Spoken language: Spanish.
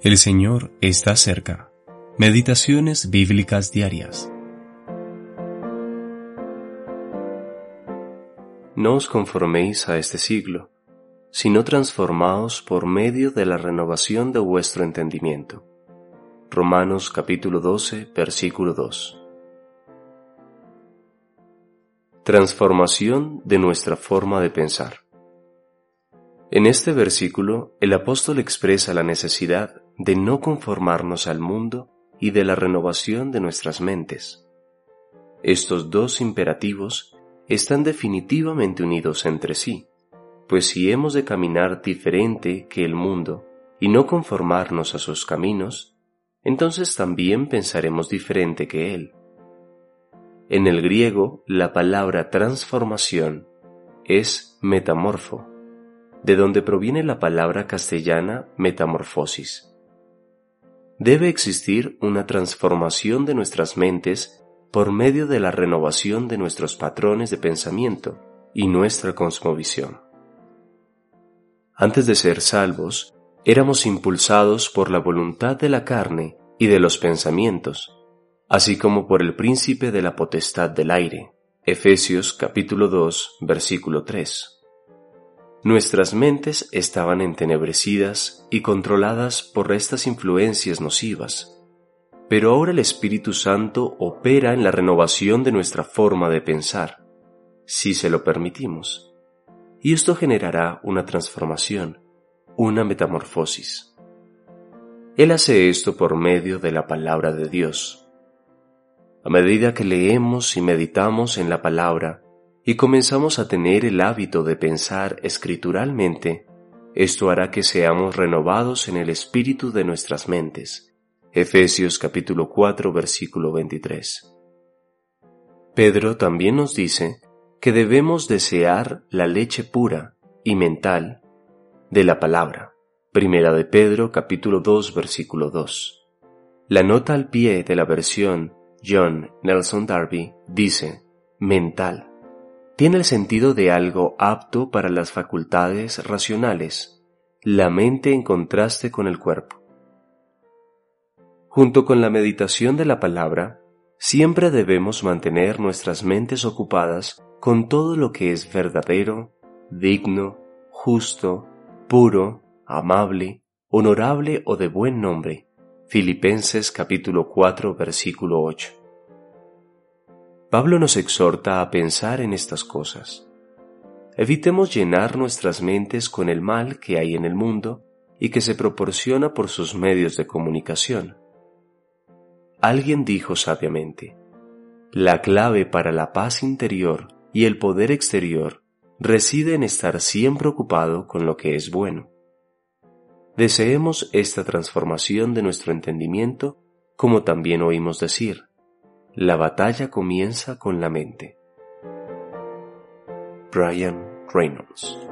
El Señor está cerca. Meditaciones bíblicas diarias. No os conforméis a este siglo, sino transformaos por medio de la renovación de vuestro entendimiento. Romanos capítulo 12, versículo 2. Transformación de nuestra forma de pensar. En este versículo, el apóstol expresa la necesidad de no conformarnos al mundo y de la renovación de nuestras mentes. Estos dos imperativos están definitivamente unidos entre sí, pues si hemos de caminar diferente que el mundo y no conformarnos a sus caminos, entonces también pensaremos diferente que él. En el griego, la palabra transformación es metamorfo de donde proviene la palabra castellana metamorfosis. Debe existir una transformación de nuestras mentes por medio de la renovación de nuestros patrones de pensamiento y nuestra cosmovisión. Antes de ser salvos, éramos impulsados por la voluntad de la carne y de los pensamientos, así como por el príncipe de la potestad del aire. Efesios capítulo 2, versículo 3. Nuestras mentes estaban entenebrecidas y controladas por estas influencias nocivas, pero ahora el Espíritu Santo opera en la renovación de nuestra forma de pensar, si se lo permitimos, y esto generará una transformación, una metamorfosis. Él hace esto por medio de la palabra de Dios. A medida que leemos y meditamos en la palabra, y comenzamos a tener el hábito de pensar escrituralmente, esto hará que seamos renovados en el espíritu de nuestras mentes. Efesios capítulo 4 versículo 23. Pedro también nos dice que debemos desear la leche pura y mental de la palabra. Primera de Pedro capítulo 2 versículo 2. La nota al pie de la versión John Nelson Darby dice mental tiene el sentido de algo apto para las facultades racionales, la mente en contraste con el cuerpo. Junto con la meditación de la palabra, siempre debemos mantener nuestras mentes ocupadas con todo lo que es verdadero, digno, justo, puro, amable, honorable o de buen nombre. Filipenses capítulo 4 versículo 8. Pablo nos exhorta a pensar en estas cosas. Evitemos llenar nuestras mentes con el mal que hay en el mundo y que se proporciona por sus medios de comunicación. Alguien dijo sabiamente, la clave para la paz interior y el poder exterior reside en estar siempre ocupado con lo que es bueno. Deseemos esta transformación de nuestro entendimiento como también oímos decir, la batalla comienza con la mente. Brian Reynolds